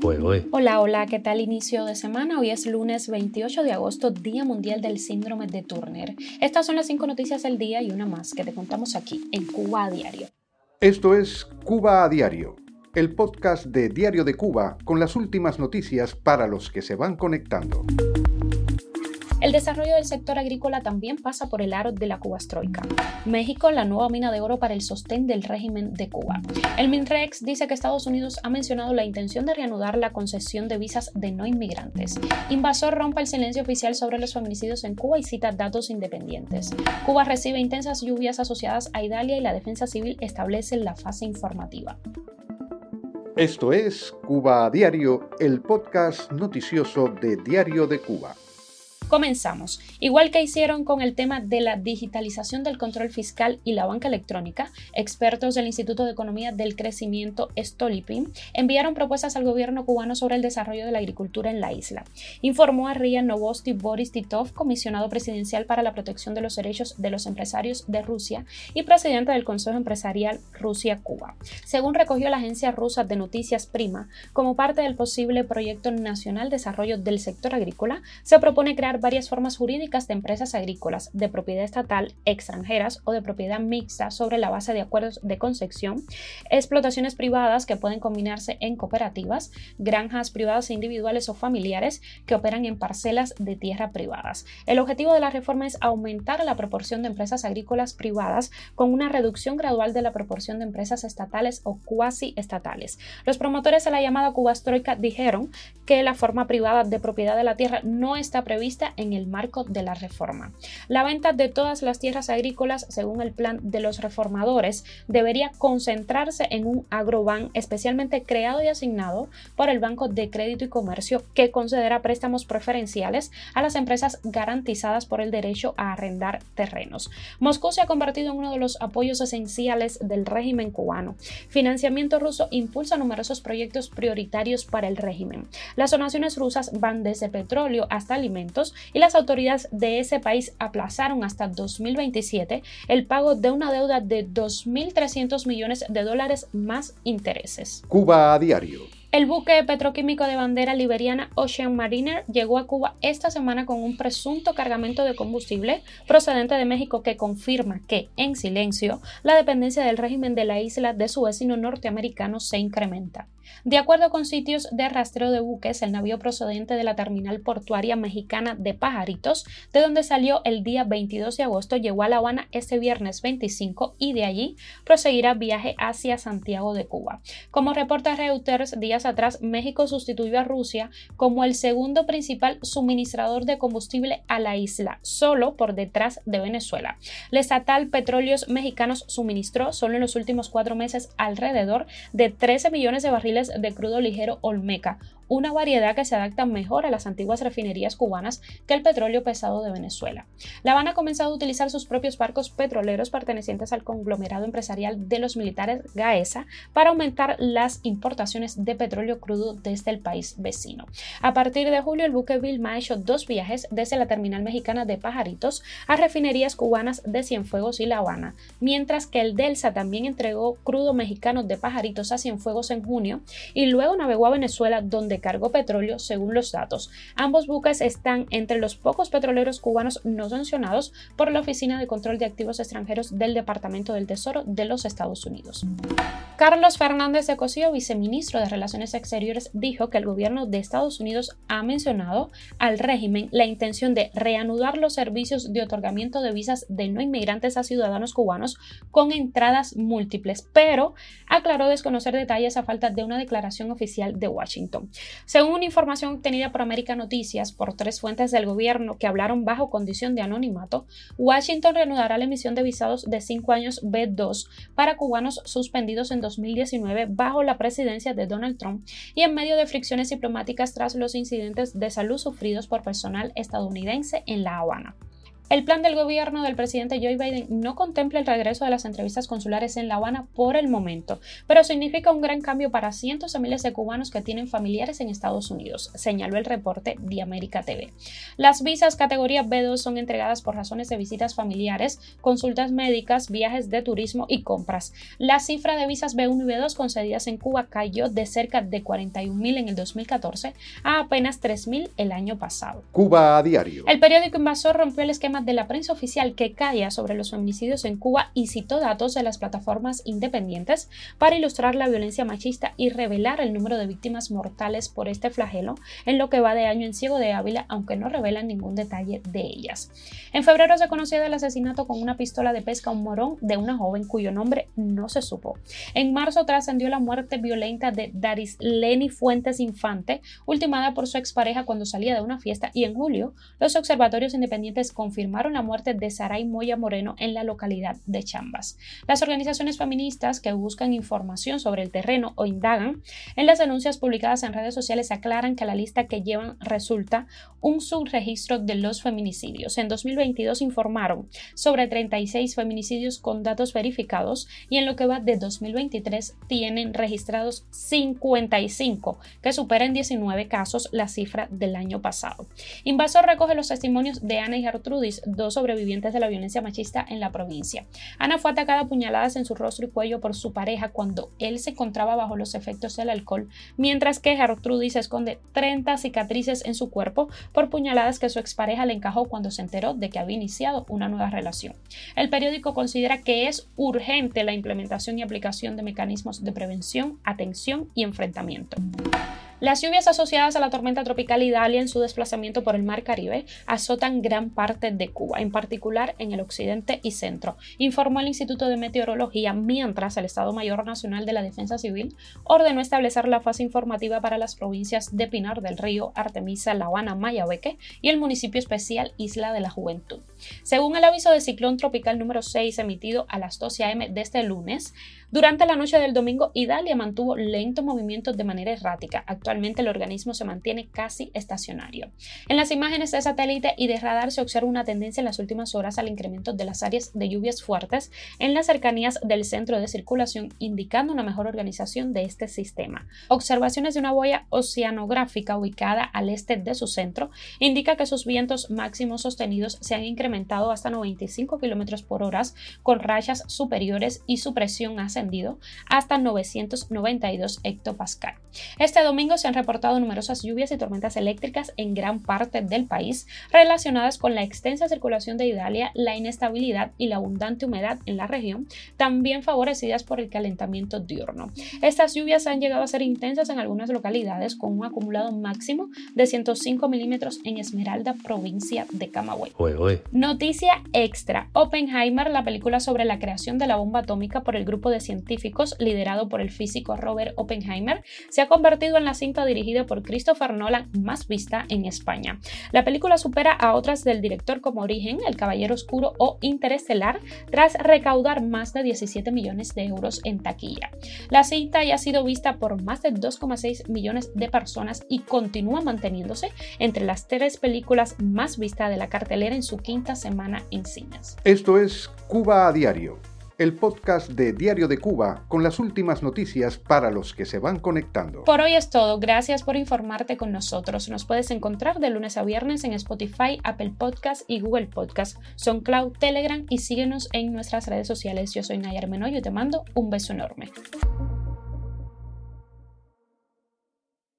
Hola, hola, ¿qué tal inicio de semana? Hoy es lunes 28 de agosto, Día Mundial del Síndrome de Turner. Estas son las cinco noticias del día y una más que te contamos aquí en Cuba a Diario. Esto es Cuba a Diario, el podcast de Diario de Cuba con las últimas noticias para los que se van conectando. El desarrollo del sector agrícola también pasa por el aro de la Cubastroika. México, la nueva mina de oro para el sostén del régimen de Cuba. El MINREX dice que Estados Unidos ha mencionado la intención de reanudar la concesión de visas de no inmigrantes. Invasor rompe el silencio oficial sobre los feminicidios en Cuba y cita datos independientes. Cuba recibe intensas lluvias asociadas a Idalia y la defensa civil establece la fase informativa. Esto es Cuba a Diario, el podcast noticioso de Diario de Cuba. Comenzamos. Igual que hicieron con el tema de la digitalización del control fiscal y la banca electrónica, expertos del Instituto de Economía del Crecimiento Stolipin enviaron propuestas al gobierno cubano sobre el desarrollo de la agricultura en la isla. Informó a Ria Novosti Boris Titov, comisionado presidencial para la protección de los derechos de los empresarios de Rusia y presidente del Consejo Empresarial Rusia-Cuba. Según recogió la agencia rusa de noticias Prima, como parte del posible proyecto nacional desarrollo del sector agrícola, se propone crear varias formas jurídicas de empresas agrícolas de propiedad estatal, extranjeras o de propiedad mixta sobre la base de acuerdos de concesión, explotaciones privadas que pueden combinarse en cooperativas, granjas privadas individuales o familiares que operan en parcelas de tierra privadas. El objetivo de la reforma es aumentar la proporción de empresas agrícolas privadas con una reducción gradual de la proporción de empresas estatales o cuasi estatales. Los promotores de la llamada Cubastroika dijeron que la forma privada de propiedad de la tierra no está prevista en el marco de la reforma. La venta de todas las tierras agrícolas, según el plan de los reformadores, debería concentrarse en un agroban especialmente creado y asignado por el Banco de Crédito y Comercio que considera préstamos preferenciales a las empresas garantizadas por el derecho a arrendar terrenos. Moscú se ha convertido en uno de los apoyos esenciales del régimen cubano. Financiamiento ruso impulsa numerosos proyectos prioritarios para el régimen. Las donaciones rusas van desde petróleo hasta alimentos y las autoridades de ese país aplazaron hasta 2027 el pago de una deuda de 2.300 millones de dólares más intereses. Cuba a diario. El buque petroquímico de bandera liberiana Ocean Mariner llegó a Cuba esta semana con un presunto cargamento de combustible procedente de México que confirma que, en silencio, la dependencia del régimen de la isla de su vecino norteamericano se incrementa. De acuerdo con sitios de rastreo de buques, el navío procedente de la terminal portuaria mexicana de Pajaritos, de donde salió el día 22 de agosto, llegó a La Habana este viernes 25 y de allí proseguirá viaje hacia Santiago de Cuba. Como reporta Reuters, días atrás México sustituyó a Rusia como el segundo principal suministrador de combustible a la isla, solo por detrás de Venezuela. La estatal Petróleos Mexicanos suministró solo en los últimos cuatro meses alrededor de 13 millones de barriles de crudo ligero Olmeca, una variedad que se adapta mejor a las antiguas refinerías cubanas que el petróleo pesado de Venezuela. La Habana ha comenzado a utilizar sus propios barcos petroleros pertenecientes al conglomerado empresarial de los militares Gaesa para aumentar las importaciones de petróleo crudo desde el país vecino. A partir de julio, el buque Vilma ha hecho dos viajes desde la terminal mexicana de Pajaritos a refinerías cubanas de Cienfuegos y La Habana, mientras que el Delsa también entregó crudo mexicano de Pajaritos a Cienfuegos en junio y luego navegó a Venezuela donde cargo petróleo según los datos. Ambos buques están entre los pocos petroleros cubanos no sancionados por la Oficina de Control de Activos Extranjeros del Departamento del Tesoro de los Estados Unidos. Carlos Fernández de Cosío, viceministro de Relaciones Exteriores, dijo que el gobierno de Estados Unidos ha mencionado al régimen la intención de reanudar los servicios de otorgamiento de visas de no inmigrantes a ciudadanos cubanos con entradas múltiples, pero aclaró desconocer detalles a falta de una declaración oficial de Washington. Según una información obtenida por América Noticias por tres fuentes del gobierno que hablaron bajo condición de anonimato, Washington reanudará la emisión de visados de cinco años B2 para cubanos suspendidos en 2019 bajo la presidencia de Donald Trump y en medio de fricciones diplomáticas tras los incidentes de salud sufridos por personal estadounidense en La Habana. El plan del gobierno del presidente Joe Biden no contempla el regreso de las entrevistas consulares en La Habana por el momento, pero significa un gran cambio para cientos de miles de cubanos que tienen familiares en Estados Unidos, señaló el reporte de América TV. Las visas categoría B2 son entregadas por razones de visitas familiares, consultas médicas, viajes de turismo y compras. La cifra de visas B1 y B2 concedidas en Cuba cayó de cerca de 41.000 en el 2014 a apenas 3.000 el año pasado. Cuba a diario. El periódico Invasor rompió el esquema de la prensa oficial que calla sobre los feminicidios en Cuba y citó datos de las plataformas independientes para ilustrar la violencia machista y revelar el número de víctimas mortales por este flagelo en lo que va de año en Ciego de Ávila, aunque no revelan ningún detalle de ellas. En febrero se conoció del asesinato con una pistola de pesca a un morón de una joven cuyo nombre no se supo. En marzo trascendió la muerte violenta de Daris Leni Fuentes Infante, ultimada por su expareja cuando salía de una fiesta, y en julio los observatorios independientes confirmaron la muerte de Saray Moya Moreno en la localidad de Chambas. Las organizaciones feministas que buscan información sobre el terreno o indagan en las denuncias publicadas en redes sociales aclaran que la lista que llevan resulta un subregistro de los feminicidios. En 2022 informaron sobre 36 feminicidios con datos verificados y en lo que va de 2023 tienen registrados 55, que superan 19 casos la cifra del año pasado. Invasor recoge los testimonios de Ana y Gertrudis dos sobrevivientes de la violencia machista en la provincia. Ana fue atacada a puñaladas en su rostro y cuello por su pareja cuando él se encontraba bajo los efectos del alcohol, mientras que Gertrudis esconde 30 cicatrices en su cuerpo por puñaladas que su expareja le encajó cuando se enteró de que había iniciado una nueva relación. El periódico considera que es urgente la implementación y aplicación de mecanismos de prevención, atención y enfrentamiento. Las lluvias asociadas a la tormenta tropical Idalia en su desplazamiento por el Mar Caribe azotan gran parte de Cuba, en particular en el occidente y centro, informó el Instituto de Meteorología, mientras el Estado Mayor Nacional de la Defensa Civil ordenó establecer la fase informativa para las provincias de Pinar del Río, Artemisa, La Habana, Mayabeque y el municipio especial Isla de la Juventud. Según el aviso de ciclón tropical número 6 emitido a las 12 a.m. de este lunes, durante la noche del domingo, Idalia mantuvo lento movimiento de manera errática. El organismo se mantiene casi estacionario. En las imágenes de satélite y de radar se observa una tendencia en las últimas horas al incremento de las áreas de lluvias fuertes en las cercanías del centro de circulación, indicando una mejor organización de este sistema. Observaciones de una boya oceanográfica ubicada al este de su centro indica que sus vientos máximos sostenidos se han incrementado hasta 95 km por hora con rayas superiores y su presión hace hasta 992 hectopascal. Este domingo se han reportado numerosas lluvias y tormentas eléctricas en gran parte del país relacionadas con la extensa circulación de Idalia, la inestabilidad y la abundante humedad en la región, también favorecidas por el calentamiento diurno. Estas lluvias han llegado a ser intensas en algunas localidades con un acumulado máximo de 105 milímetros en Esmeralda, provincia de Camagüey. Noticia extra. Oppenheimer, la película sobre la creación de la bomba atómica por el grupo de científicos liderado por el físico Robert Oppenheimer, se ha convertido en la cinta dirigida por Christopher Nolan más vista en España. La película supera a otras del director como Origen, El Caballero Oscuro o Interestelar, tras recaudar más de 17 millones de euros en taquilla. La cinta ya ha sido vista por más de 2,6 millones de personas y continúa manteniéndose entre las tres películas más vistas de la cartelera en su quinta semana en cines. Esto es Cuba a Diario el podcast de Diario de Cuba con las últimas noticias para los que se van conectando. Por hoy es todo, gracias por informarte con nosotros. Nos puedes encontrar de lunes a viernes en Spotify, Apple Podcast y Google Podcast, SoundCloud, Telegram y síguenos en nuestras redes sociales. Yo soy Nayar Menoyo y te mando un beso enorme.